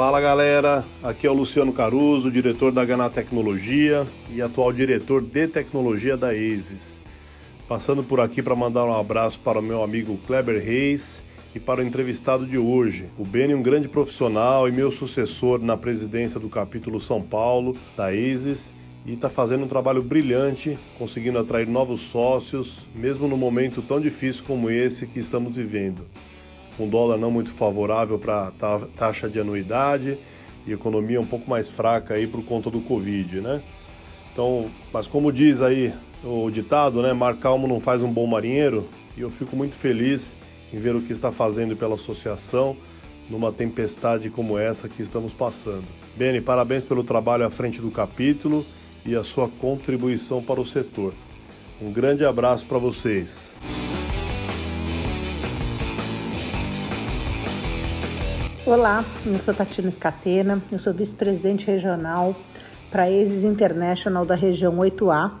Fala galera, aqui é o Luciano Caruso, diretor da Gana Tecnologia e atual diretor de tecnologia da ASIS. Passando por aqui para mandar um abraço para o meu amigo Kleber Reis e para o entrevistado de hoje, o Beni, um grande profissional e meu sucessor na presidência do capítulo São Paulo da ASIS e está fazendo um trabalho brilhante, conseguindo atrair novos sócios, mesmo no momento tão difícil como esse que estamos vivendo. Um dólar não muito favorável para taxa de anuidade e economia um pouco mais fraca aí por conta do Covid, né? Então, mas como diz aí o ditado, né? Mar calmo não faz um bom marinheiro, e eu fico muito feliz em ver o que está fazendo pela associação numa tempestade como essa que estamos passando. Beni, parabéns pelo trabalho à frente do capítulo e a sua contribuição para o setor. Um grande abraço para vocês. Olá, eu sou Tatiana Scatena, eu sou vice-presidente regional para ESIS International da região 8A,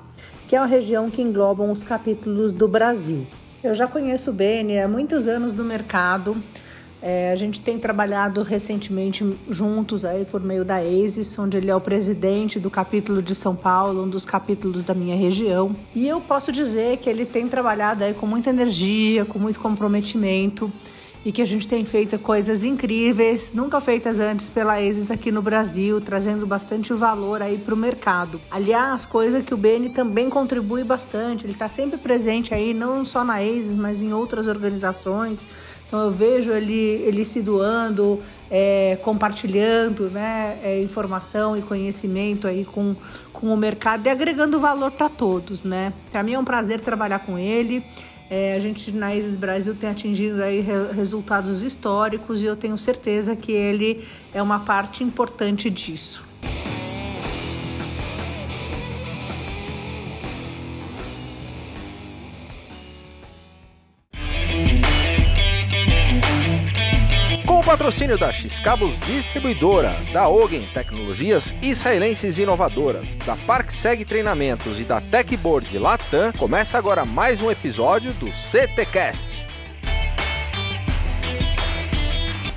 que é a região que englobam os capítulos do Brasil. Eu já conheço o Beni há muitos anos no mercado, é, a gente tem trabalhado recentemente juntos aí por meio da ASIS, onde ele é o presidente do capítulo de São Paulo, um dos capítulos da minha região. E eu posso dizer que ele tem trabalhado aí com muita energia, com muito comprometimento e que a gente tem feito coisas incríveis, nunca feitas antes pela ASIS aqui no Brasil, trazendo bastante valor aí para o mercado. Aliás, coisa que o Beni também contribui bastante, ele está sempre presente aí, não só na ASIS, mas em outras organizações. Então eu vejo ele, ele se doando, é, compartilhando né, é, informação e conhecimento aí com, com o mercado e agregando valor para todos. Né? Para mim é um prazer trabalhar com ele. É, a gente na ISIS Brasil tem atingido aí re resultados históricos e eu tenho certeza que ele é uma parte importante disso. Patrocínio da X-Cabos Distribuidora, da Ogen Tecnologias Israelenses Inovadoras, da ParkSeg Treinamentos e da Techboard Latam, começa agora mais um episódio do CTcast.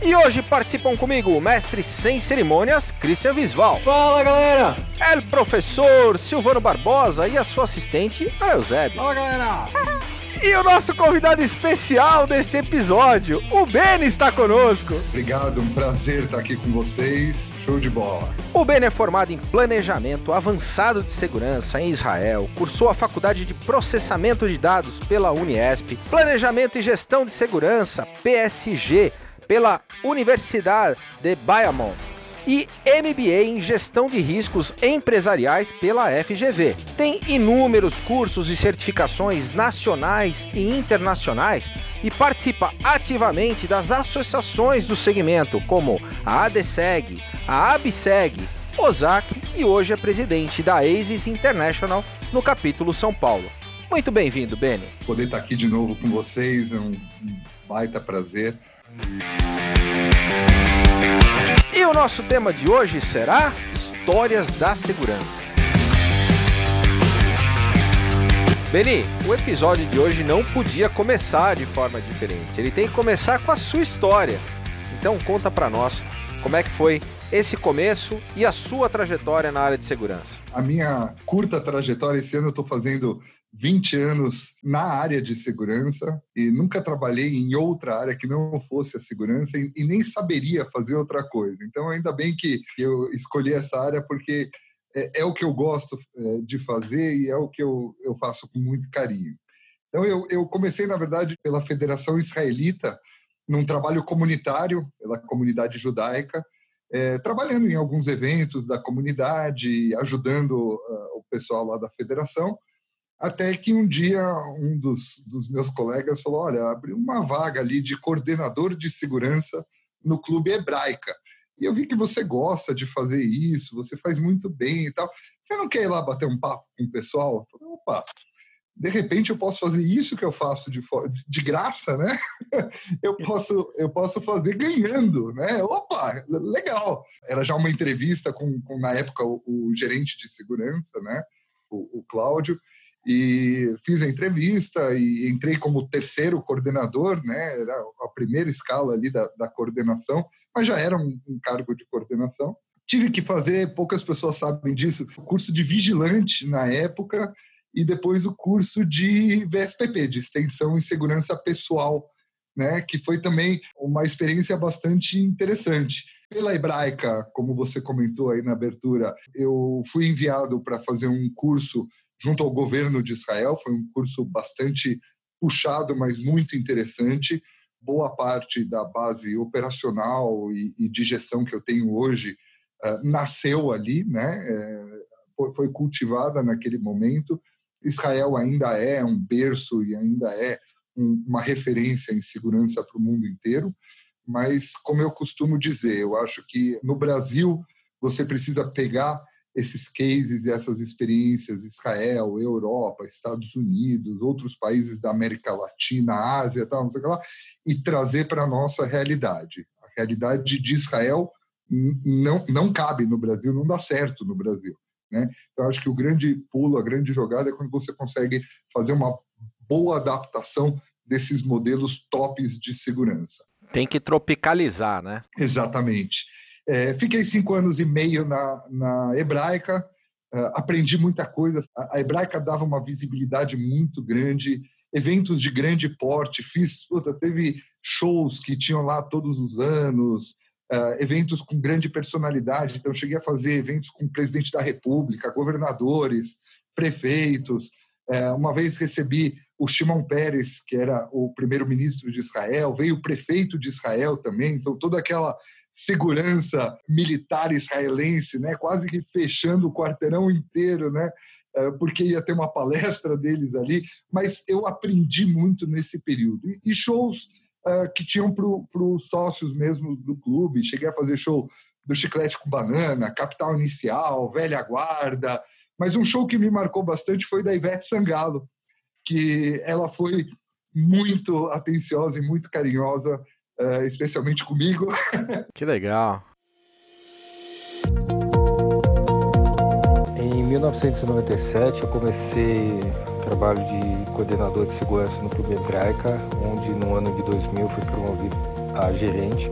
E hoje participam comigo o mestre sem cerimônias, Christian Visval. Fala galera! El professor Silvano Barbosa e a sua assistente, a Eusébio. Fala galera! E o nosso convidado especial deste episódio, o Beni, está conosco. Obrigado, um prazer estar aqui com vocês. Show de bola. O Beni é formado em Planejamento Avançado de Segurança em Israel, cursou a Faculdade de Processamento de Dados pela Uniesp, Planejamento e Gestão de Segurança, PSG, pela Universidade de Bayamont e MBA em Gestão de Riscos Empresariais pela FGV. Tem inúmeros cursos e certificações nacionais e internacionais e participa ativamente das associações do segmento, como a ADSEG, a ABSEG, OSAC e hoje é presidente da ASIS International no capítulo São Paulo. Muito bem-vindo, Beni. Poder estar aqui de novo com vocês é um baita prazer. E o nosso tema de hoje será Histórias da Segurança. Beni, o episódio de hoje não podia começar de forma diferente. Ele tem que começar com a sua história. Então conta para nós como é que foi esse começo e a sua trajetória na área de segurança. A minha curta trajetória, esse ano eu estou fazendo 20 anos na área de segurança e nunca trabalhei em outra área que não fosse a segurança e, e nem saberia fazer outra coisa. Então, ainda bem que eu escolhi essa área porque é, é o que eu gosto é, de fazer e é o que eu, eu faço com muito carinho. Então, eu, eu comecei, na verdade, pela Federação Israelita, num trabalho comunitário, pela comunidade judaica, é, trabalhando em alguns eventos da comunidade, ajudando uh, o pessoal lá da federação, até que um dia um dos, dos meus colegas falou: Olha, abriu uma vaga ali de coordenador de segurança no Clube Hebraica. E eu vi que você gosta de fazer isso, você faz muito bem e tal. Você não quer ir lá bater um papo com o pessoal? Falei, Opa, de repente eu posso fazer isso que eu faço de, de graça, né? Eu posso, eu posso fazer ganhando, né? Opa, legal. Era já uma entrevista com, com na época, o, o, gerente de segurança, né? O, o Cláudio. E fiz a entrevista e entrei como terceiro coordenador, né? Era a primeira escala ali da, da coordenação, mas já era um, um cargo de coordenação. Tive que fazer, poucas pessoas sabem disso, curso de vigilante na época, e depois o curso de VSPP, de Extensão em Segurança Pessoal, né, que foi também uma experiência bastante interessante. Pela Hebraica, como você comentou aí na abertura, eu fui enviado para fazer um curso junto ao governo de Israel, foi um curso bastante puxado, mas muito interessante. Boa parte da base operacional e, e de gestão que eu tenho hoje uh, nasceu ali, né? É, foi, foi cultivada naquele momento Israel ainda é um berço e ainda é um, uma referência em segurança para o mundo inteiro, mas, como eu costumo dizer, eu acho que no Brasil você precisa pegar esses cases e essas experiências, Israel, Europa, Estados Unidos, outros países da América Latina, Ásia, tal, não sei lá, e trazer para a nossa realidade. A realidade de Israel não, não cabe no Brasil, não dá certo no Brasil. Né? Então, acho que o grande pulo, a grande jogada é quando você consegue fazer uma boa adaptação desses modelos tops de segurança. Tem que tropicalizar, né? Exatamente. É, fiquei cinco anos e meio na, na hebraica, uh, aprendi muita coisa. A, a, hebraica dava uma visibilidade muito grande, eventos de grande porte. Fiz, puta, teve shows que tinham lá todos os anos, uh, eventos com grande personalidade. Então, cheguei a fazer eventos com o presidente da República, governadores, prefeitos. Uh, uma vez recebi o Shimon Peres, que era o primeiro-ministro de Israel, veio o prefeito de Israel também. Então, toda aquela segurança militar israelense, né, quase que fechando o quarteirão inteiro, né, porque ia ter uma palestra deles ali, mas eu aprendi muito nesse período. E shows uh, que tinham para os sócios mesmo do clube. Cheguei a fazer show do Chiclete com Banana, Capital Inicial, Velha Guarda. Mas um show que me marcou bastante foi da Ivete Sangalo, que ela foi muito atenciosa e muito carinhosa, uh, especialmente comigo. Que legal. Em 1997 eu comecei trabalho de coordenador de segurança no Clube Hebraica, onde no ano de 2000 fui promovido a gerente.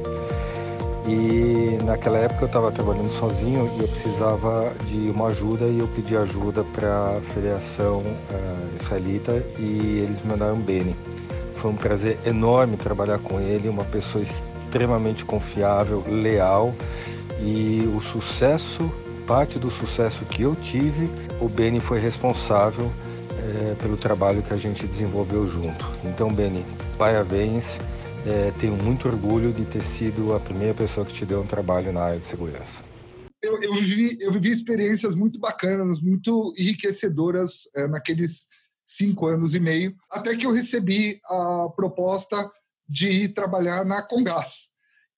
E naquela época eu estava trabalhando sozinho e eu precisava de uma ajuda e eu pedi ajuda para a Federação uh, Israelita e eles me mandaram o Beni. Foi um prazer enorme trabalhar com ele, uma pessoa extremamente confiável, leal e o sucesso, parte do sucesso que eu tive, o Beni foi responsável é, pelo trabalho que a gente desenvolveu junto. Então, Beni, parabéns. É, tenho muito orgulho de ter sido a primeira pessoa que te deu um trabalho na área de segurança. Eu, eu, vivi, eu vivi experiências muito bacanas, muito enriquecedoras é, naqueles cinco anos e meio, até que eu recebi a proposta de ir trabalhar na Congás.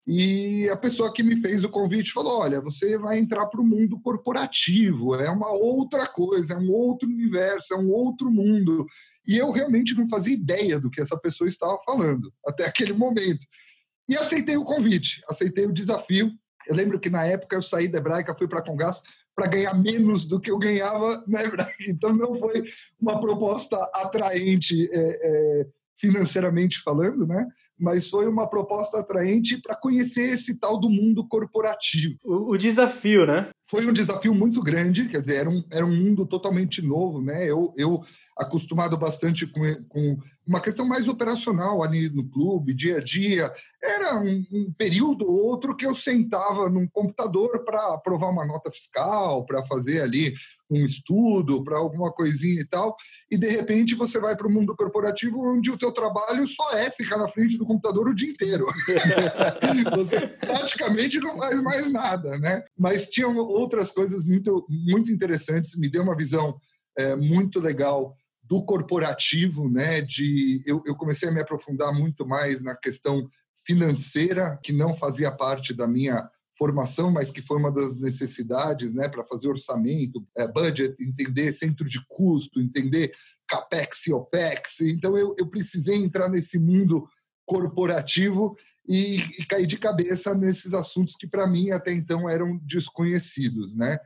E a pessoa que me fez o convite falou: olha, você vai entrar para o mundo corporativo, é uma outra coisa, é um outro universo, é um outro mundo. E eu realmente não fazia ideia do que essa pessoa estava falando até aquele momento. E aceitei o convite, aceitei o desafio. Eu lembro que na época eu saí da Hebraica, fui para Congás para ganhar menos do que eu ganhava Hebraica. Então não foi uma proposta atraente é, é, financeiramente falando, né? mas foi uma proposta atraente para conhecer esse tal do mundo corporativo. O, o, desafio, né? Foi um desafio muito grande, quer dizer, era um, era um mundo totalmente novo, né? Eu, eu acostumado bastante com, com uma questão mais operacional ali no clube, dia a dia. Era um, um período ou outro que eu sentava num computador para aprovar uma nota fiscal, para fazer ali um estudo, para alguma coisinha e tal, e de repente você vai para o mundo corporativo onde o teu trabalho só é ficar na frente do computador o dia inteiro. você praticamente não faz mais nada, né? Mas tinham outras coisas muito, muito interessantes, me deu uma visão é, muito legal do corporativo, né? De eu, eu comecei a me aprofundar muito mais na questão financeira, que não fazia parte da minha formação, mas que foi uma das necessidades, né, para fazer orçamento, é, budget, entender centro de custo, entender capex e opex. Então eu, eu precisei entrar nesse mundo corporativo e, e cair de cabeça nesses assuntos que para mim até então eram desconhecidos, né?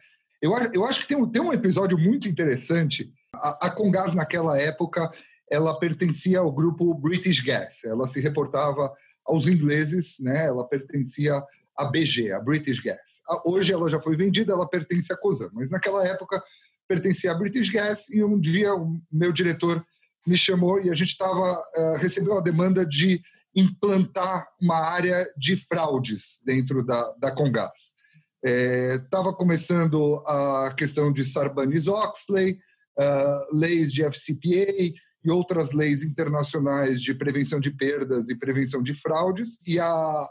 Eu, eu acho que tem um, tem um episódio muito interessante. A, Congás, naquela época, ela pertencia ao grupo British Gas. Ela se reportava aos ingleses, né? Ela pertencia à BG, a British Gas. Hoje ela já foi vendida, ela pertence à Cosan, mas naquela época pertencia à British Gas e um dia o meu diretor me chamou e a gente estava uh, recebeu a demanda de implantar uma área de fraudes dentro da, da Congás. Estava é, começando a questão de Sarbanes-Oxley, uh, leis de FCPA e outras leis internacionais de prevenção de perdas e prevenção de fraudes. E a,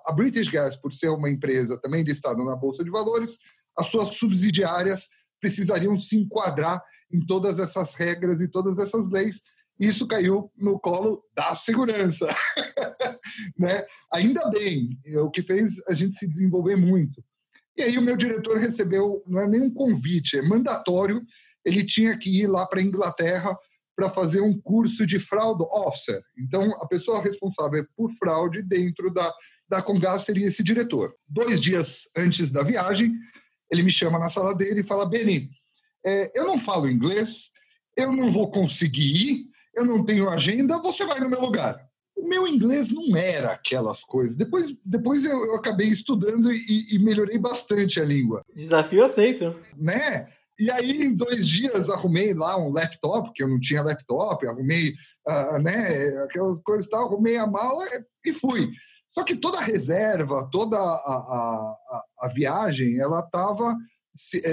a British Gas, por ser uma empresa também listada na Bolsa de Valores, as suas subsidiárias precisariam se enquadrar em todas essas regras e todas essas leis. Isso caiu no colo da segurança. né? Ainda bem, o que fez a gente se desenvolver muito. E aí o meu diretor recebeu, não é nem um convite, é mandatório, ele tinha que ir lá para a Inglaterra para fazer um curso de fraud officer. Então, a pessoa responsável por fraude dentro da, da Congás seria esse diretor. Dois dias antes da viagem, ele me chama na sala dele e fala, Beni, é, eu não falo inglês, eu não vou conseguir ir, eu não tenho agenda, você vai no meu lugar o meu inglês não era aquelas coisas. Depois, depois eu, eu acabei estudando e, e, melhorei bastante a língua. Desafio aceito. Né? E aí, em dois dias, arrumei lá um laptop, que eu não tinha laptop, arrumei uh, né, aquelas coisas e tal, arrumei a mala e fui. Só que toda a reserva, toda a, a, a, viagem, ela estava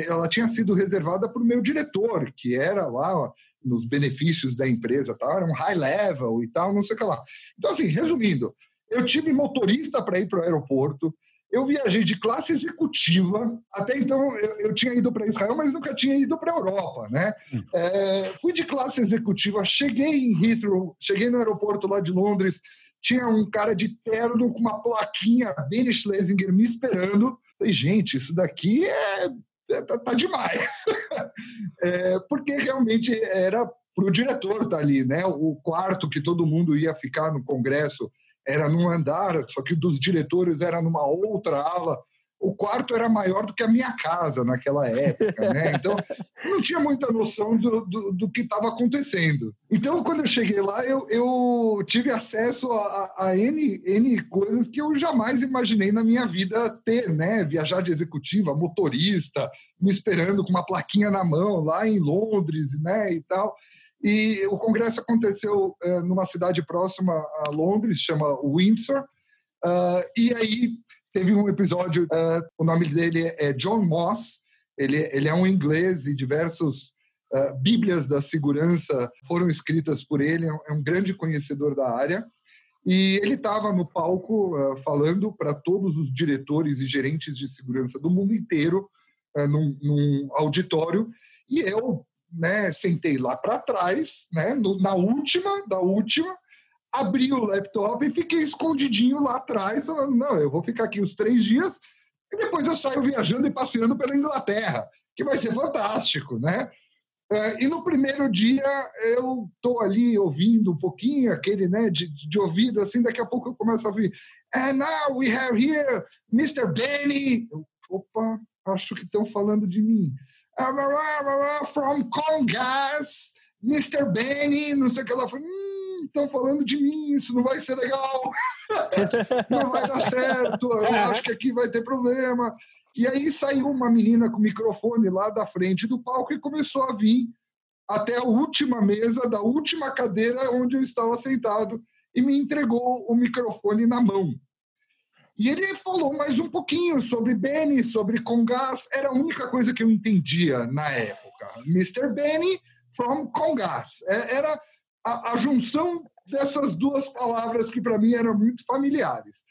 ela tinha sido reservada para o meu diretor, que era lá nos benefícios da empresa, tá? era um high level e tal, não sei o que lá. Então, assim, resumindo, eu tive motorista para ir para o aeroporto, eu viajei de classe executiva, até então eu, eu tinha ido para Israel, mas nunca tinha ido para a Europa, né? Hum. É, fui de classe executiva, cheguei em Heathrow, cheguei no aeroporto lá de Londres, tinha um cara de terno com uma plaquinha Benny Schlesinger me esperando. Falei, gente, isso daqui é é, tá, tá demais. é, porque realmente era para o diretor estar tá ali, né? O quarto que todo mundo ia ficar no congresso era num andar, só que dos diretores era numa outra ala o quarto era maior do que a minha casa naquela época, né? Então, não tinha muita noção do, do, do que estava acontecendo. Então, quando eu cheguei lá, eu, eu tive acesso a, a, N, N coisas que eu jamais imaginei na minha vida ter, né? Viajar de executiva, motorista, me esperando com uma plaquinha na mão lá em Londres, né? E tal. E o congresso aconteceu uh, numa cidade próxima a Londres, chama Windsor. Uh, e aí Teve um episódio, uh, o nome dele é John Moss, ele, ele é um inglês e diversos uh, bíblias da segurança foram escritas por ele, é um é grande conhecedor da área. E ele estava no palco falando para todos os diretores e gerentes de segurança do mundo inteiro, num, num, auditório, e eu né, sentei lá para trás, né, no, na última da última, abri o laptop e fiquei escondidinho lá atrás, falando, não, eu vou ficar aqui os três dias e depois eu saio viajando e passeando pela Inglaterra, que vai ser fantástico, né? É, e no primeiro dia eu estou ali ouvindo um pouquinho, aquele né, de, de ouvido, assim, daqui a pouco eu começo a ouvir. And now we have here Mr. Benny. Eu, Opa, acho que estão falando de mim. From Congas, Mr. Benny, não sei o que ela falou. Hum, estão falando de mim, isso não vai ser legal, não vai dar certo, eu acho que aqui vai ter problema. E aí saiu uma menina com microfone lá da frente do palco e começou a vir até a última mesa da última cadeira onde eu estava sentado e me entregou o microfone na mão. E ele falou mais um pouquinho sobre Benny, sobre Congas. Era a única coisa que eu entendia na época. Mr. Benny from Congas. É, era a, a junção dessas duas palavras que para mim eram muito familiares.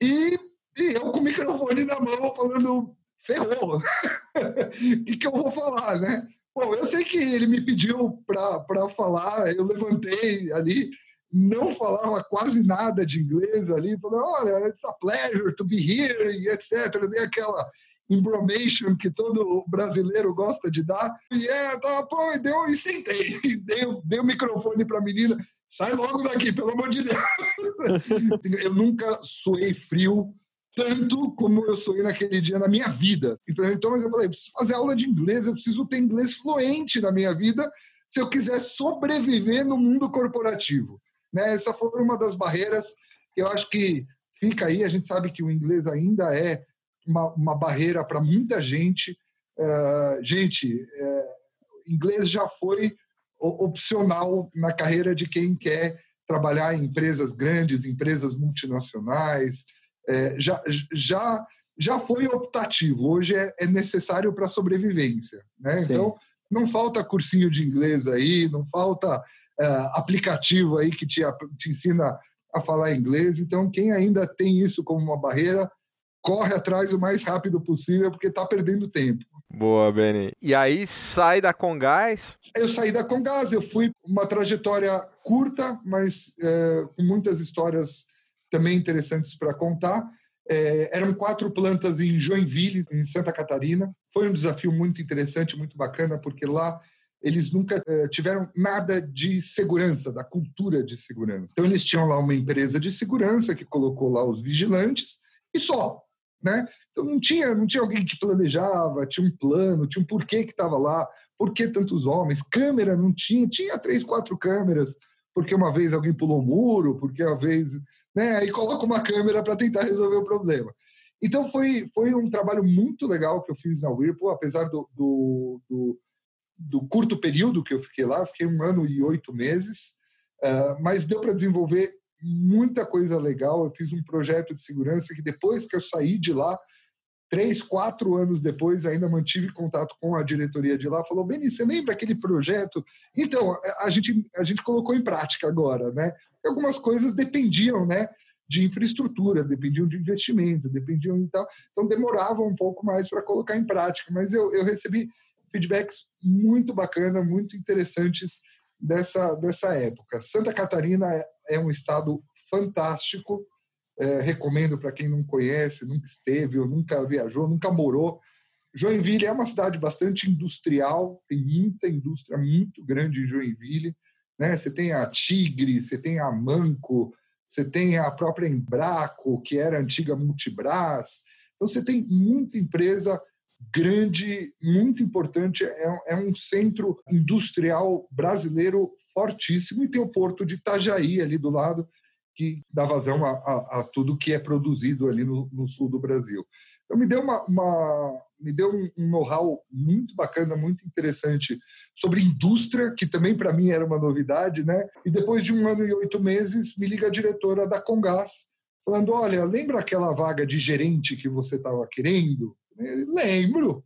E, e, eu com o microfone na mão falando, ferrou. O que, que eu vou falar, né? Bom, eu sei que ele me pediu para falar, eu levantei ali não falava quase nada de inglês ali, falou, olha, it's a pleasure to be here, e etc. Dei aquela embromation que todo brasileiro gosta de dar. E é, tá, pô, e deu, e sentei, e dei, dei o microfone para a menina, sai logo daqui, pelo amor de Deus. eu nunca suei frio tanto como eu suei naquele dia na minha vida. Então, mas eu falei, eu preciso fazer aula de inglês, eu preciso ter inglês fluente na minha vida se eu quiser sobreviver no mundo corporativo. Né? Essa foi uma das barreiras que eu acho que fica aí. A gente sabe que o inglês ainda é uma, uma barreira para muita gente. Uh, gente, uh, inglês já foi opcional na carreira de quem quer trabalhar em empresas grandes, empresas multinacionais. Uh, já, já, já foi optativo, hoje é, é necessário para sobrevivência. Né? Então, não falta cursinho de inglês aí, não falta aplicativo aí que te, te ensina a falar inglês. Então, quem ainda tem isso como uma barreira, corre atrás o mais rápido possível, porque está perdendo tempo. Boa, Beni. E aí sai da Congás? Eu saí da Congás, eu fui uma trajetória curta, mas é, com muitas histórias também interessantes para contar. É, eram quatro plantas em Joinville, em Santa Catarina. Foi um desafio muito interessante, muito bacana, porque lá eles nunca uh, tiveram nada de segurança, da cultura de segurança. Então, eles tinham lá uma empresa de segurança que colocou lá os vigilantes e só. Né? Então, não tinha, não tinha alguém que planejava, tinha um plano, tinha um porquê que estava lá, por que tantos homens, câmera não tinha, tinha três, quatro câmeras, porque uma vez alguém pulou o muro, porque uma vez. Né? Aí coloca uma câmera para tentar resolver o problema. Então, foi, foi um trabalho muito legal que eu fiz na Whirlpool, apesar do, do, do do curto período que eu fiquei lá, fiquei um ano e oito meses, uh, mas deu para desenvolver muita coisa legal. Eu fiz um projeto de segurança que depois que eu saí de lá, três, quatro anos depois, ainda mantive contato com a diretoria de lá. Falou, Beni, você lembra aquele projeto? Então, a gente, a gente colocou em prática agora, né? Algumas coisas dependiam, né? de infraestrutura, dependiam de investimento, dependiam e tal. Então demorava um pouco mais para colocar em prática, mas eu, eu recebi feedbacks muito bacana, muito interessantes dessa, dessa época. Santa Catarina é, é um estado fantástico, é, recomendo para quem não conhece, nunca esteve, ou nunca viajou, nunca morou. Joinville é uma cidade bastante industrial, tem muita indústria muito grande em Joinville. Né? Você tem a Tigre, você tem a Manco, você tem a própria Embraco, que era antiga Multibras. Então, você tem muita empresa grande, muito importante, é, é, um centro industrial brasileiro fortíssimo e tem o porto de Itajaí ali do lado, que dá vazão a, a, a tudo que é produzido ali no, no, sul do Brasil. Então me deu uma, uma me deu um, know-how muito bacana, muito interessante sobre indústria, que também para mim era uma novidade, né? E depois de um ano e oito meses, me liga a diretora da Congás, falando: olha, lembra aquela vaga de gerente que você estava querendo? Lembro.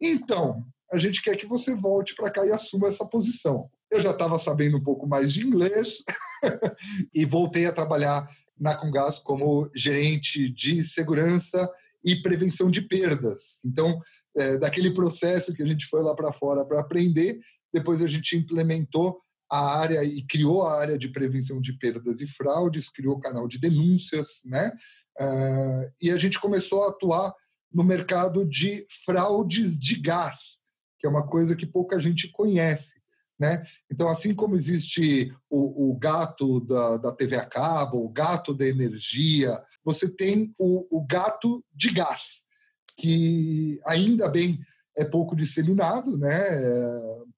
Então, a gente quer que você volte para cá e assuma essa posição. Eu já estava sabendo um pouco mais de inglês e voltei a trabalhar na Congás como gerente de segurança e prevenção de perdas. Então, é, daquele processo que a gente foi lá para fora para aprender, depois a gente implementou a área e criou a área de prevenção de perdas e fraudes, criou o canal de denúncias, né? Uh, e a gente começou a atuar no mercado de fraudes de gás, que é uma coisa que pouca gente conhece. Né? Então, assim como existe o, o gato da, da, TV a cabo, o gato da energia, você tem o, o, gato de gás, que ainda bem é pouco disseminado, né?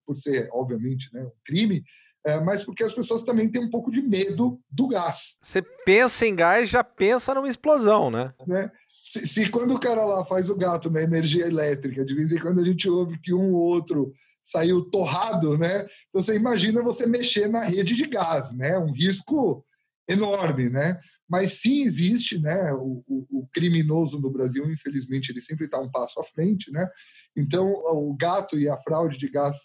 por ser, obviamente, né, um crime, é, mas porque as pessoas também têm um pouco de medo do gás. Você pensa em gás, já pensa numa explosão, né? né? Se, se, quando o cara lá faz o gato na energia elétrica, de vez em quando a gente ouve que um ou outro saiu torrado, né? Então, você imagina você mexer na rede de gás, né? Um risco enorme, né? Mas sim existe, né? O, o, o criminoso no Brasil, infelizmente, ele sempre está um passo à frente, né? Então, o gato e a fraude de gás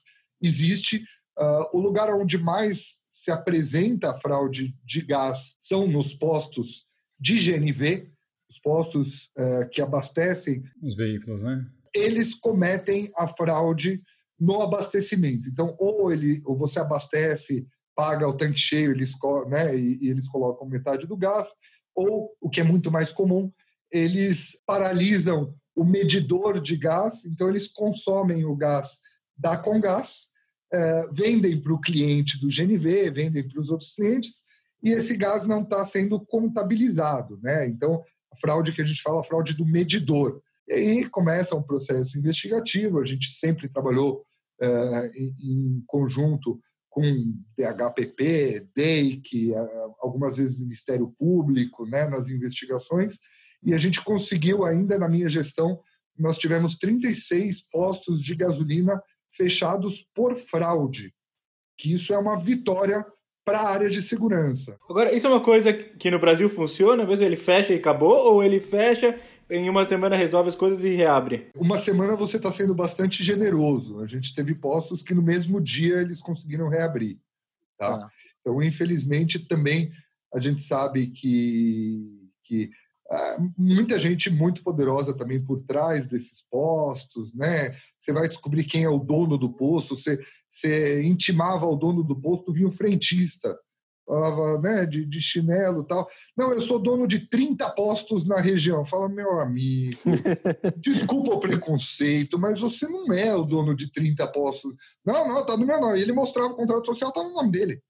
existe. Uh, o lugar onde mais se apresenta a fraude de gás são nos postos de GNV, os postos uh, que abastecem os veículos, né? Eles cometem a fraude no abastecimento. Então, ou ele, ou você abastece, paga o tanque cheio, eles, né, e, e eles colocam metade do gás, ou o que é muito mais comum, eles paralisam o medidor de gás, então eles consomem o gás da Congás, é, vendem para o cliente do GNV, vendem para os outros clientes, e esse gás não está sendo contabilizado. Né? Então, a fraude que a gente fala, a fraude do medidor. E aí começa um processo investigativo, a gente sempre trabalhou é, em, em conjunto com DHPP, DEIC, algumas vezes Ministério Público, né, nas investigações, e a gente conseguiu, ainda na minha gestão, nós tivemos 36 postos de gasolina fechados por fraude, que isso é uma vitória para a área de segurança. Agora, isso é uma coisa que no Brasil funciona? Mesmo ele fecha e acabou? Ou ele fecha, em uma semana resolve as coisas e reabre? Uma semana você está sendo bastante generoso. A gente teve postos que no mesmo dia eles conseguiram reabrir. Tá? Ah. Então, infelizmente, também a gente sabe que, que muita gente muito poderosa também por trás desses postos, né? Você vai descobrir quem é o dono do posto, você, você intimava o dono do posto, vinha o frentista, falava, né, de, de chinelo tal. Não, eu sou dono de 30 postos na região. Fala, meu amigo, desculpa o preconceito, mas você não é o dono de 30 postos. Não, não, tá no meu nome. Ele mostrava o contrato social, tá no nome dele.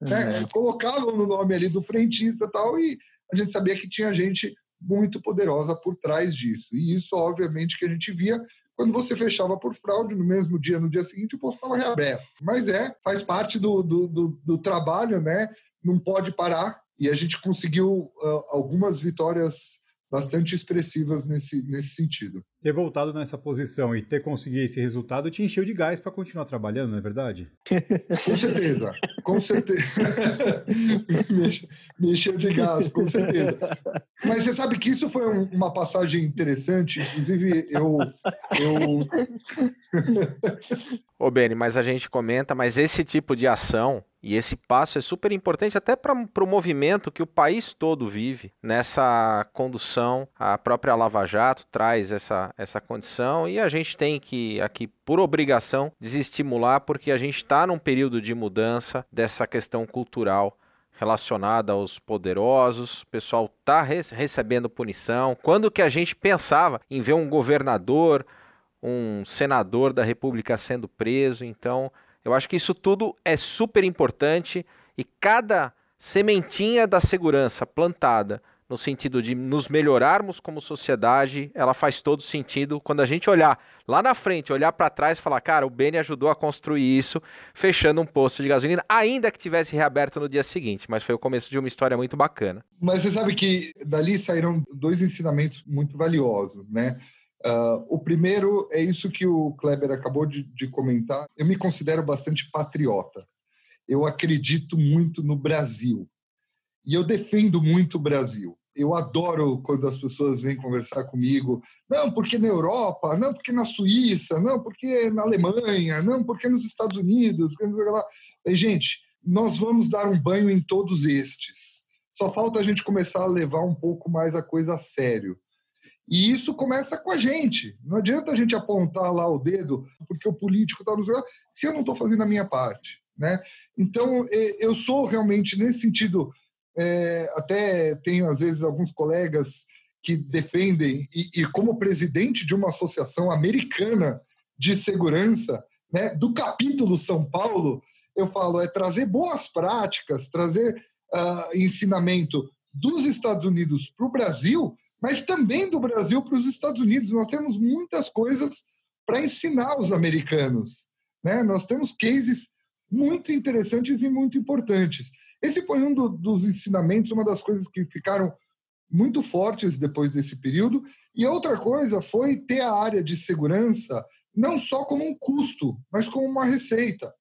Né? Uhum. Colocava no nome ali do frentista tal, e a gente sabia que tinha gente muito poderosa por trás disso. E isso, obviamente, que a gente via quando você fechava por fraude, no mesmo dia, no dia seguinte, o posto estava reaberto. Mas é, faz parte do, do, do, do, trabalho, né? Não pode parar. E a gente conseguiu uh, algumas vitórias bastante expressivas nesse, nesse sentido. Ter voltado nessa posição e ter conseguido esse resultado te encheu de gás para continuar trabalhando, não é verdade? Com certeza, com certeza. me encheu de gás, com certeza. Mas você sabe que isso foi um, uma passagem interessante, inclusive eu. eu... Ô, Beni, mas a gente comenta, mas esse tipo de ação e esse passo é super importante até para o movimento que o país todo vive nessa condução. A própria Lava Jato traz essa, essa condição e a gente tem que, aqui, por obrigação, desestimular, porque a gente está num período de mudança dessa questão cultural relacionada aos poderosos, o pessoal está recebendo punição. Quando que a gente pensava em ver um governador, um senador da República sendo preso? Então, eu acho que isso tudo é super importante e cada sementinha da segurança plantada no sentido de nos melhorarmos como sociedade, ela faz todo sentido quando a gente olhar lá na frente, olhar para trás e falar, cara, o Beni ajudou a construir isso, fechando um posto de gasolina, ainda que tivesse reaberto no dia seguinte, mas foi o começo de uma história muito bacana. Mas você sabe que dali saíram dois ensinamentos muito valiosos, né? Uh, o primeiro é isso que o Kleber acabou de, de, comentar. Eu me considero bastante patriota. Eu acredito muito no Brasil. E eu defendo muito o Brasil. Eu adoro quando as pessoas vêm conversar comigo. Não, porque na Europa, não, porque na Suíça, não, porque na Alemanha, não, porque nos Estados Unidos. E, gente, nós vamos dar um banho em todos estes. Só falta a gente começar a levar um pouco mais a coisa a sério. E isso começa com a gente. Não adianta a gente apontar lá o dedo porque o político está nos se eu não estou fazendo a minha parte. Né? Então, eu sou realmente, nesse sentido, é, até tenho às vezes alguns colegas que defendem, e, e, como presidente de uma associação americana de segurança, né, do capítulo São Paulo, eu falo, é trazer boas práticas, trazer uh, ensinamento dos Estados Unidos para o Brasil mas também do Brasil para os Estados Unidos. Nós temos muitas coisas para ensinar os americanos. Né? Nós temos cases muito interessantes e muito importantes. Esse foi um do, dos ensinamentos, uma das coisas que ficaram muito fortes depois desse período. E outra coisa foi ter a área de segurança não só como um custo, mas como uma receita.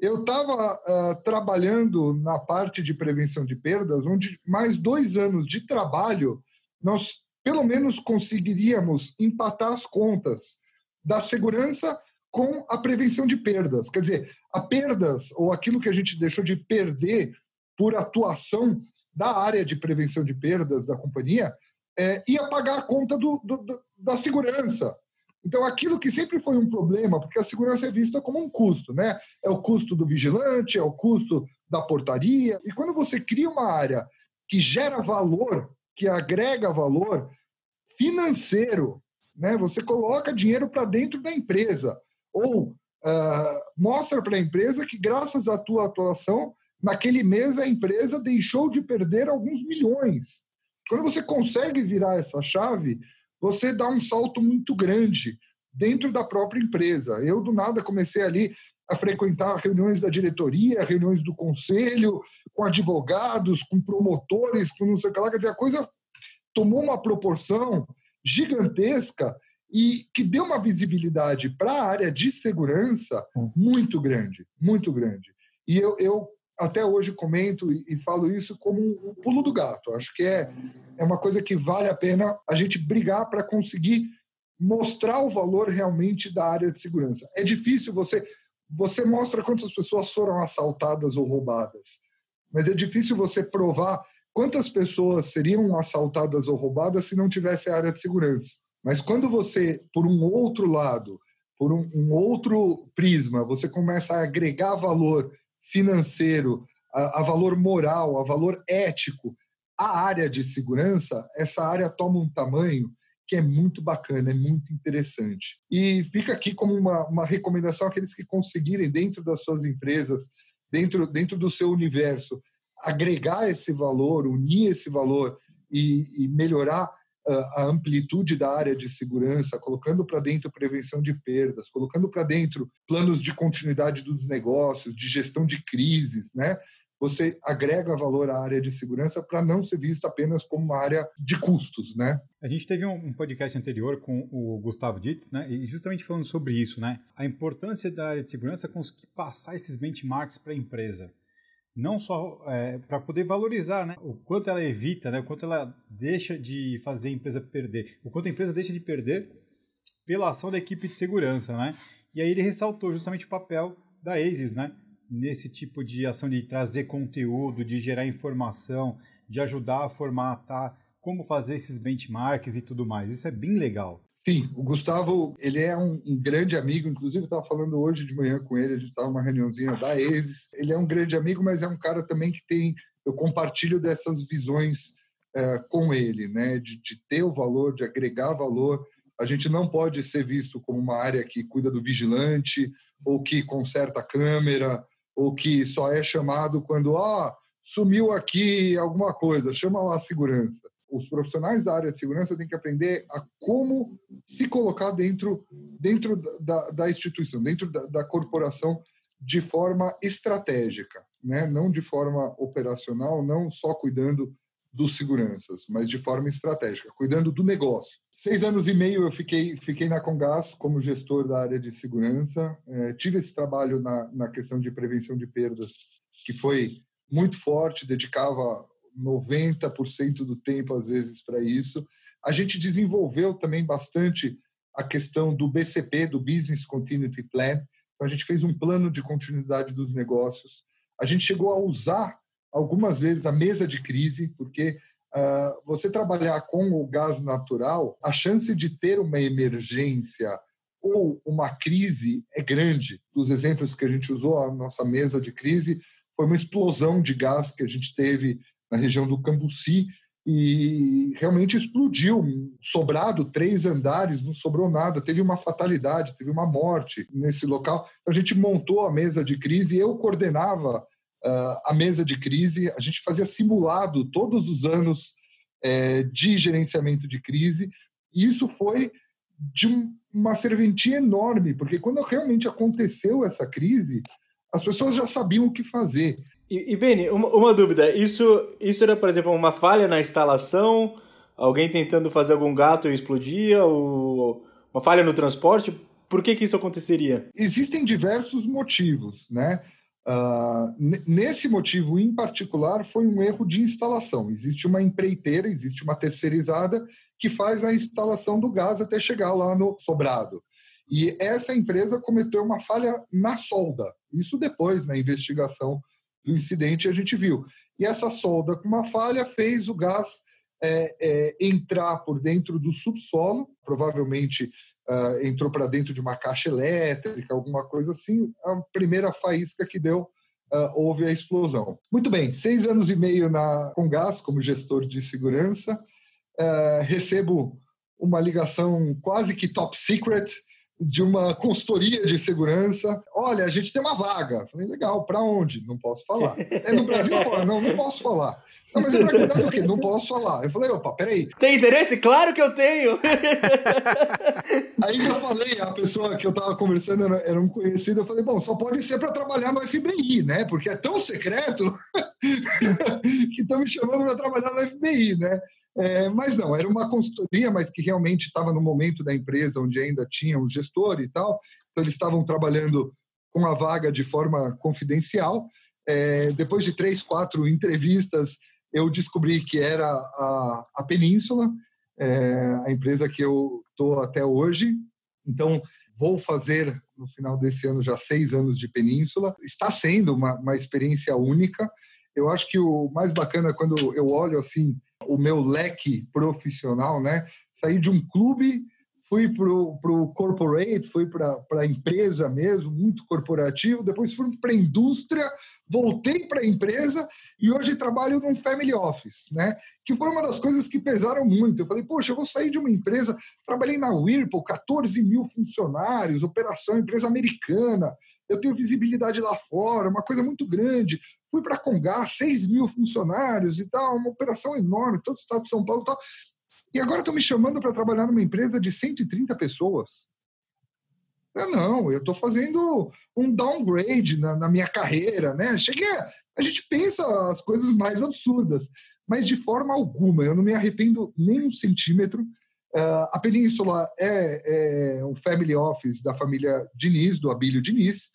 Eu estava uh, trabalhando na parte de prevenção de perdas, onde mais dois anos de trabalho nós pelo menos conseguiríamos empatar as contas da segurança com a prevenção de perdas. Quer dizer, a perdas ou aquilo que a gente deixou de perder por atuação da área de prevenção de perdas da companhia é, ia pagar a conta do, do, da segurança. Então, aquilo que sempre foi um problema, porque a segurança é vista como um custo, né? É o custo do vigilante, é o custo da portaria. E quando você cria uma área que gera valor, que agrega valor financeiro, né? Você coloca dinheiro para dentro da empresa ou uh, mostra para a empresa que graças à tua atuação naquele mês a empresa deixou de perder alguns milhões. Quando você consegue virar essa chave, você dá um salto muito grande dentro da própria empresa. Eu, do nada, comecei ali a frequentar reuniões da diretoria, reuniões do conselho, com advogados, com promotores, com não sei o que lá. Quer dizer, a coisa tomou uma proporção gigantesca e que deu uma visibilidade para a área de segurança muito grande, muito grande. E eu, eu até hoje comento e, falo isso como um pulo do gato. Acho que é, é uma coisa que vale a pena a gente brigar para conseguir mostrar o valor realmente da área de segurança. É difícil você você mostra quantas pessoas foram assaltadas ou roubadas, mas é difícil você provar quantas pessoas seriam assaltadas ou roubadas se não tivesse a área de segurança. Mas quando você, por um outro lado, por um, um outro prisma, você começa a agregar valor financeiro, a, a valor moral, a valor ético, a área de segurança, essa área toma um tamanho que é muito bacana, é muito interessante. E fica aqui como uma, uma recomendação àqueles que conseguirem, dentro das suas empresas, dentro, dentro do seu universo, agregar esse valor, unir esse valor e, e melhorar a amplitude da área de segurança, colocando para dentro prevenção de perdas, colocando para dentro planos de continuidade dos negócios, de gestão de crises, né? Você agrega valor à área de segurança para não ser vista apenas como uma área de custos, né? A gente teve um podcast anterior com o Gustavo Ditz, né? E justamente falando sobre isso, né? A importância da área de segurança conseguir passar esses benchmarks para a empresa não só é, para poder valorizar né, o quanto ela evita, né, o quanto ela deixa de fazer a empresa perder, o quanto a empresa deixa de perder pela ação da equipe de segurança. Né? E aí ele ressaltou justamente o papel da ASIS né, nesse tipo de ação de trazer conteúdo, de gerar informação, de ajudar a formatar como fazer esses benchmarks e tudo mais. Isso é bem legal. Sim, o Gustavo, ele é um, um grande amigo, inclusive estava falando hoje de manhã com ele, a gente estava numa reuniãozinha da ESIS. Ele é um grande amigo, mas é um cara também que tem, eu compartilho dessas visões é, com ele, né, de, de ter o valor, de agregar valor. A gente não pode ser visto como uma área que cuida do vigilante, ou que conserta a câmera, ou que só é chamado quando, ah, sumiu aqui alguma coisa, chama lá a segurança os profissionais da área de segurança têm que aprender a como se colocar dentro, dentro da, da instituição, dentro da, da, corporação de forma estratégica, né? não de forma operacional, não só cuidando dos seguranças, mas de forma estratégica, cuidando do negócio. Seis anos e meio eu fiquei, fiquei na Congas como gestor da área de segurança, é, tive esse trabalho na, na questão de prevenção de perdas, que foi muito forte, dedicava 90% do tempo, às vezes, para isso. A gente desenvolveu também bastante a questão do BCP, do Business Continuity Plan. Então, a gente fez um plano de continuidade dos negócios. A gente chegou a usar algumas vezes a mesa de crise, porque uh, você trabalhar com o gás natural, a chance de ter uma emergência ou uma crise é grande. Dos exemplos que a gente usou, a nossa mesa de crise foi uma explosão de gás que a gente teve na região do Cambuci, e realmente explodiu. Sobrado três andares, não sobrou nada. Teve uma fatalidade, teve uma morte nesse local. A gente montou a mesa de crise, eu coordenava uh, a mesa de crise. A gente fazia simulado todos os anos é, de gerenciamento de crise. E isso foi de um, uma serventia enorme, porque quando realmente aconteceu essa crise, as pessoas já sabiam o que fazer. E, e Beni, uma, uma, dúvida. Isso, isso era, por exemplo, uma falha na instalação? Alguém tentando fazer algum gato e explodia? Ou uma falha no transporte? Por que, que isso aconteceria? Existem diversos motivos, né? Uh, nesse motivo em particular, foi um erro de instalação. Existe uma empreiteira, existe uma terceirizada que faz a instalação do gás até chegar lá no sobrado. E essa empresa cometeu uma falha na solda. Isso depois, na investigação do incidente, a gente viu. E essa solda com uma falha fez o gás é, é, entrar por dentro do subsolo, provavelmente uh, entrou para dentro de uma caixa elétrica, alguma coisa assim. A primeira faísca que deu Uh, houve a explosão. Muito bem, seis anos e meio na, com gás como gestor de segurança, uh, recebo uma ligação quase que top secret de uma consultoria de segurança. Olha, a gente tem uma vaga. Falei, legal, para onde? Não posso falar. É no Brasil fora? Não, não posso falar. Não, mas cuidar do quê? Não posso falar. Eu falei, opa, peraí. Tem interesse? Claro que eu tenho! Aí eu falei, a pessoa que eu estava conversando era, era, um conhecido, eu falei, bom, só pode ser para trabalhar no FBI, né? Porque é tão secreto que estão me chamando para trabalhar no FBI, né? É, mas não, era uma consultoria, mas que realmente estava no momento da empresa onde ainda tinha um gestor e tal. Então, eles estavam trabalhando com a vaga de forma confidencial. É, depois de três, quatro entrevistas, eu descobri que era a, a Península, é, a empresa que eu estou até hoje. Então, vou fazer no final desse ano já seis anos de Península. Está sendo uma, uma experiência única. Eu acho que o mais bacana quando eu olho assim o meu leque profissional, né? Saí de um clube, fui para o corporate, fui para a empresa mesmo, muito corporativo, depois fui para a indústria, voltei para a empresa e hoje trabalho num family office, né? Que foi uma das coisas que pesaram muito. Eu falei, poxa, eu vou sair de uma empresa, trabalhei na Whirlpool, 14 mil funcionários, operação, empresa americana, eu tenho visibilidade lá fora, uma coisa muito grande. Fui para Congá, 6 mil funcionários e tal, uma operação enorme, todo o estado de São Paulo e tal. E agora estão me chamando para trabalhar numa empresa de 130 pessoas. Eu, não, eu estou fazendo um downgrade na, na, minha carreira, né? Cheguei a, a gente pensa as coisas mais absurdas, mas de forma alguma, eu não me arrependo nem um centímetro. Uh, a Península é, é um family office da família Diniz, do Abílio Diniz.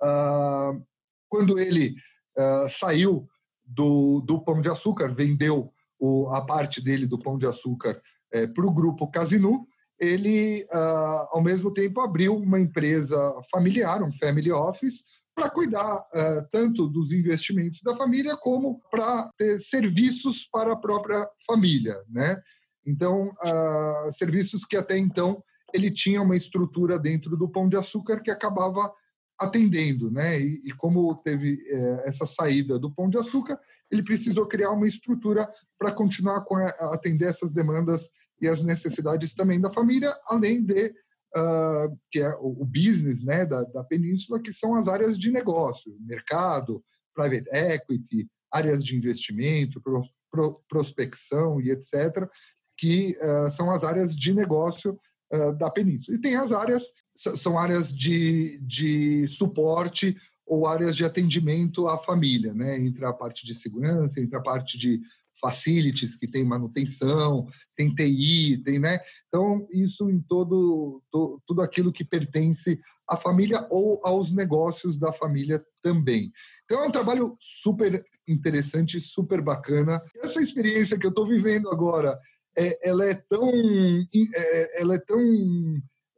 Uh, quando ele uh, saiu do, do Pão de Açúcar, vendeu o, a parte dele do Pão de Açúcar é, para o grupo Casinu, ele, uh, ao mesmo tempo, abriu uma empresa familiar, um family office, para cuidar uh, tanto dos investimentos da família como para ter serviços para a própria família, né? Então, uh, serviços que até então ele tinha uma estrutura dentro do Pão de Açúcar que acabava atendendo, né? E, e como teve é, essa saída do Pão de Açúcar, ele precisou criar uma estrutura para continuar com a, a atender essas demandas e as necessidades também da família, além de uh, que é o, o business, né, da, da, península, que são as áreas de negócio, mercado, private equity, áreas de investimento, pro, pro, prospecção e etc, que uh, são as áreas de negócio uh, da península. E tem as áreas são áreas de, de suporte ou áreas de atendimento à família, né? Entre a parte de segurança, entre a parte de facilities que tem manutenção, tem TI, tem, né? Então isso em todo, todo tudo aquilo que pertence à família ou aos negócios da família também. Então é um trabalho super interessante, super bacana. Essa experiência que eu estou vivendo agora, é, ela é tão, é, ela é tão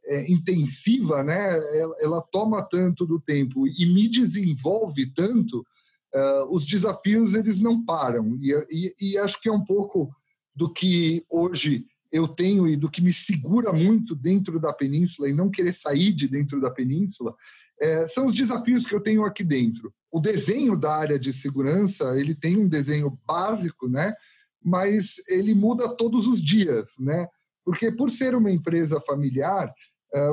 é, intensiva, né? Ela, ela, toma tanto do tempo e me desenvolve tanto, uh, os desafios eles não param. E, e, e, acho que é um pouco do que hoje eu tenho e do que me segura muito dentro da península e não querer sair de dentro da península, é, são os desafios que eu tenho aqui dentro. O desenho da área de segurança, ele tem um desenho básico, né? Mas ele muda todos os dias, né? Porque por ser uma empresa familiar,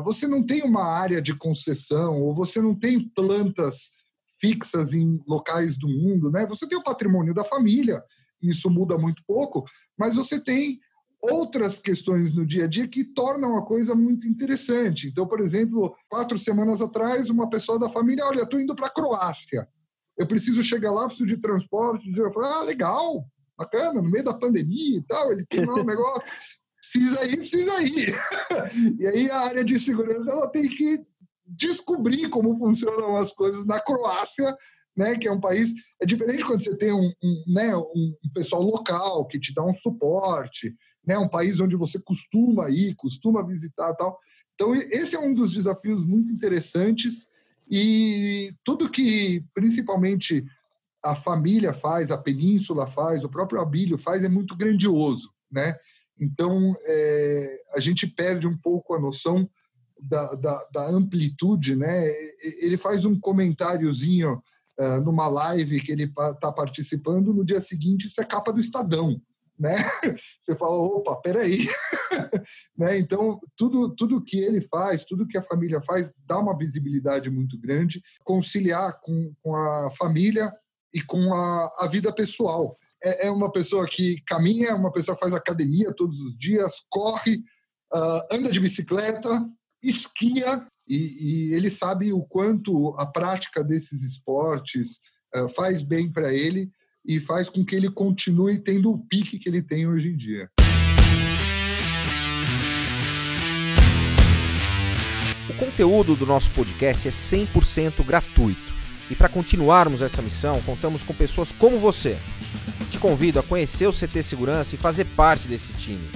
você não tem uma área de concessão ou você não tem plantas fixas em locais do mundo, né? Você tem o patrimônio da família, isso muda muito pouco, mas você tem outras questões no dia a dia que tornam a coisa muito interessante. Então, por exemplo, quatro semanas atrás, uma pessoa da família, olha, estou indo para a Croácia, eu preciso chegar lá, preciso de transporte. Eu falei, ah, legal, bacana, no meio da pandemia e tal, ele tem lá um negócio. Precisa ir, precisa ir. e aí a área de segurança ela tem que descobrir como funcionam as coisas na Croácia, né, que é um país é diferente quando você tem um, um, né, um pessoal local que te dá um suporte, né, um país onde você costuma ir, costuma visitar, tal. Então esse é um dos desafios muito interessantes e tudo que principalmente a família faz, a península faz, o próprio Abílio faz é muito grandioso, né? Então é, a gente perde um pouco a noção da, da, da, amplitude, né? Ele faz um comentáriozinho uh, numa live que ele está participando, no dia seguinte isso é capa do Estadão, né? Você fala, opa, peraí, né? Então tudo tudo que ele faz, tudo que a família faz, dá uma visibilidade muito grande, conciliar com, com a família e com a, a vida pessoal. É, é uma pessoa que caminha, é uma pessoa que faz academia todos os dias, corre, uh, anda de bicicleta, esquia e, e, ele sabe o quanto a prática desses esportes uh, faz bem para ele e faz com que ele continue tendo o pique que ele tem hoje em dia. O conteúdo do nosso podcast é 100% gratuito. E para continuarmos essa missão, contamos com pessoas como você. Te convido a conhecer o CT Segurança e fazer parte desse time.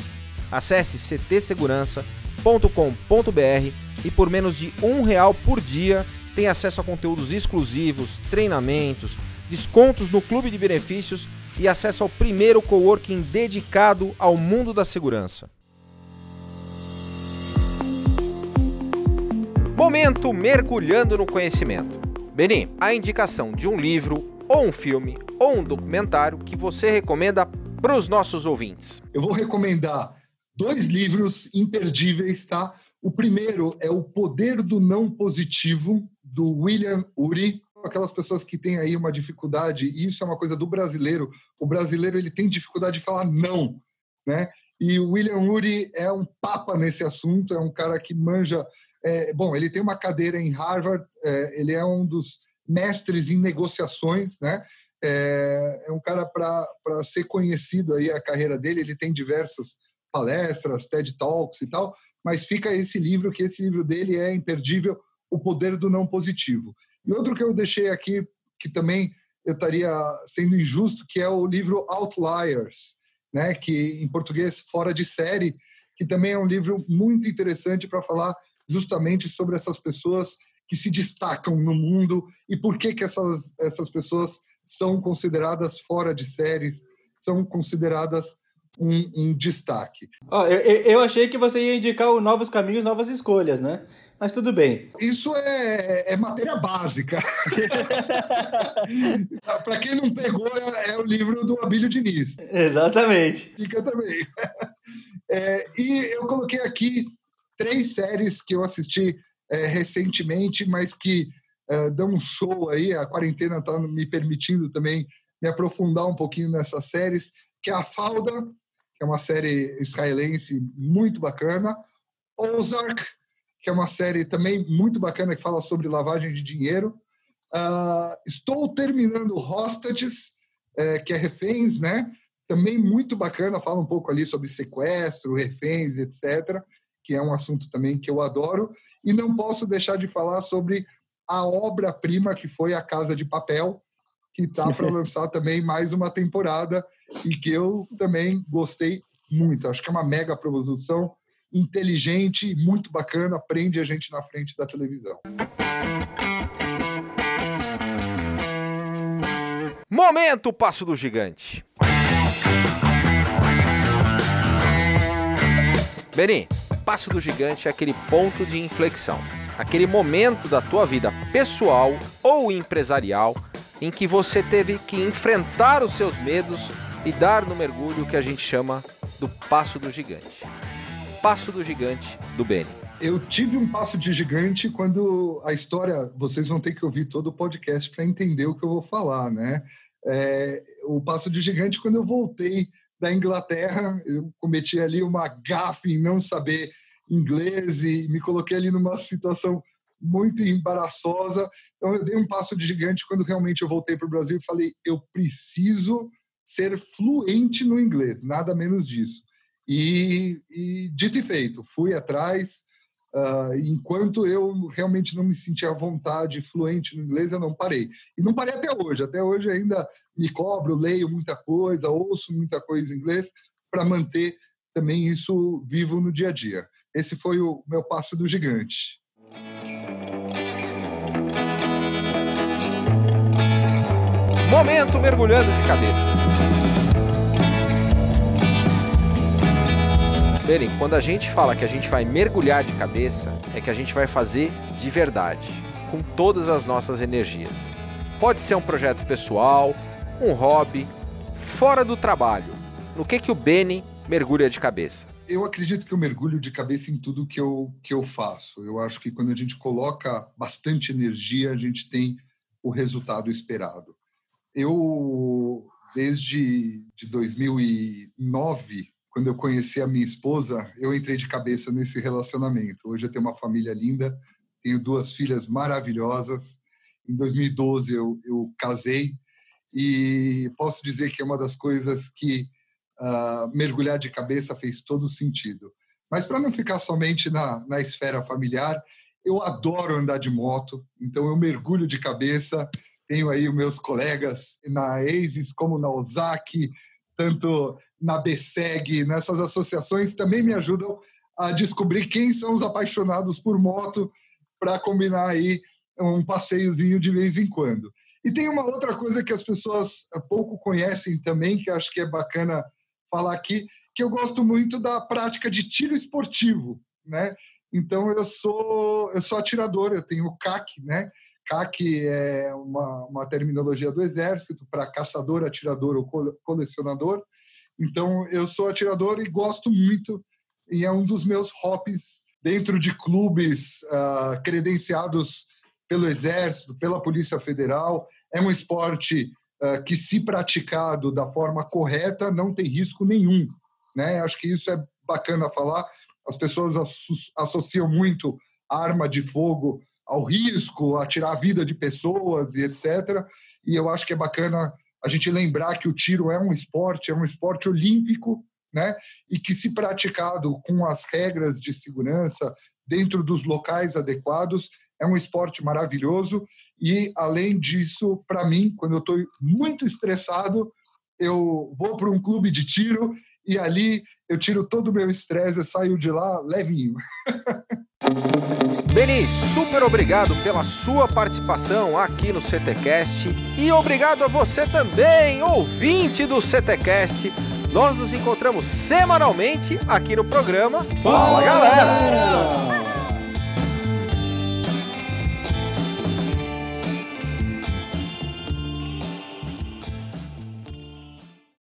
Acesse ctsegurança.com www.cultura.com.br e por menos de um real por dia tem acesso a conteúdos exclusivos, treinamentos, descontos no clube de benefícios e acesso ao primeiro coworking dedicado ao mundo da segurança. Momento mergulhando no conhecimento. Beni, a indicação de um livro, ou um filme, ou um documentário que você recomenda para os nossos ouvintes. Eu vou recomendar dois livros imperdíveis, tá? O primeiro é O Poder do Não Positivo, do William Ury. Aquelas pessoas que têm aí uma dificuldade, e isso é uma coisa do brasileiro, o brasileiro ele tem dificuldade de falar não, né? E o William Ury é um papa nesse assunto, é um cara que manja. É, bom, ele tem uma cadeira em Harvard, é, ele é um dos mestres em negociações, né? É, é um cara para ser conhecido aí a carreira dele, ele tem diversos palestras, TED Talks e tal, mas fica esse livro, que esse livro dele é imperdível, O Poder do Não Positivo. E outro que eu deixei aqui, que também eu estaria sendo injusto, que é o livro Outliers, né, que em português Fora de Série, que também é um livro muito interessante para falar justamente sobre essas pessoas que se destacam no mundo e por que, que essas, essas pessoas são consideradas fora de séries, são consideradas um, um destaque. Oh, eu, eu achei que você ia indicar o Novos Caminhos, Novas Escolhas, né? Mas tudo bem. Isso é, é matéria básica. Para quem não pegou, é, é, o livro do Abílio Diniz. Exatamente. Fica também. É, e eu coloquei aqui três séries que eu assisti é, recentemente, mas que é, dão um show aí. A quarentena está me permitindo também me aprofundar um pouquinho nessas séries, que é a Falda, que é uma série israelense muito bacana. Ozark, que é uma série também muito bacana que fala sobre lavagem de dinheiro. Uh, estou terminando Hostages, é, que é reféns, né? Também muito bacana, fala um pouco ali sobre sequestro, reféns, etc., que é um assunto também que eu adoro. E não posso deixar de falar sobre a obra-prima que foi A Casa de Papel, que está para lançar também mais uma temporada e que eu também gostei muito. Acho que é uma mega produção inteligente, muito bacana, prende a gente na frente da televisão. Momento Passo do Gigante. Beni, Passo do Gigante é aquele ponto de inflexão, aquele momento da tua vida pessoal ou empresarial em que você teve que enfrentar os seus medos e dar no mergulho que a gente chama do passo do gigante. Passo do gigante do Beni. Eu tive um passo de gigante quando a história. Vocês vão ter que ouvir todo o podcast para entender o que eu vou falar, né? É, o passo de gigante, quando eu voltei da Inglaterra, eu cometi ali uma gafe em não saber inglês e me coloquei ali numa situação muito embaraçosa. Então, eu dei um passo de gigante quando realmente eu voltei para o Brasil e falei: eu preciso ser fluente no inglês, nada menos disso. E, e dito e feito, fui atrás. Uh, enquanto eu realmente não me sentia à vontade, fluente no inglês, eu não parei. E não parei até hoje. Até hoje ainda me cobro, leio muita coisa, ouço muita coisa em inglês para manter também isso vivo no dia a dia. Esse foi o meu passo do gigante. Momento mergulhando de cabeça. Bem, quando a gente fala que a gente vai mergulhar de cabeça, é que a gente vai fazer de verdade, com todas as nossas energias. Pode ser um projeto pessoal, um hobby, fora do trabalho. No que que o Beni mergulha de cabeça? Eu acredito que eu mergulho de cabeça em tudo que eu, que eu faço. Eu acho que quando a gente coloca bastante energia, a gente tem o resultado esperado. Eu, desde de 2009, quando eu conheci a minha esposa, eu entrei de cabeça nesse relacionamento. Hoje eu tenho uma família linda, tenho duas filhas maravilhosas. Em 2012 eu, eu casei e posso dizer que é uma das coisas que uh, mergulhar de cabeça fez todo sentido. Mas para não ficar somente na, na esfera familiar, eu adoro andar de moto, então eu mergulho de cabeça. Tenho aí os meus colegas na ASIS, como na Ozaki, tanto na BSEG, nessas associações, também me ajudam a descobrir quem são os apaixonados por moto para combinar aí um passeiozinho de vez em quando. E tem uma outra coisa que as pessoas pouco conhecem também, que acho que é bacana falar aqui, que eu gosto muito da prática de tiro esportivo, né? Então eu sou eu sou atirador, eu tenho o CAC, né? CAC é uma, uma terminologia do exército para caçador, atirador ou colecionador. Então eu sou atirador e gosto muito e é um dos meus hobbies dentro de clubes uh, credenciados pelo exército, pela polícia federal. É um esporte uh, que, se praticado da forma correta, não tem risco nenhum. Né? Acho que isso é bacana falar. As pessoas associam muito arma de fogo ao risco, a tirar a vida de pessoas e etc. E eu acho que é bacana a gente lembrar que o tiro é um esporte, é um esporte olímpico, né? E que se praticado com as regras de segurança dentro dos locais adequados, é um esporte maravilhoso e, além disso, para mim, quando eu estou muito estressado, eu vou para um clube de tiro e ali eu tiro todo o meu estresse, eu saio de lá levinho. Beni, super obrigado pela sua participação aqui no CTcast e obrigado a você também, ouvinte do CTcast. Nós nos encontramos semanalmente aqui no programa Fala, Fala galera! galera!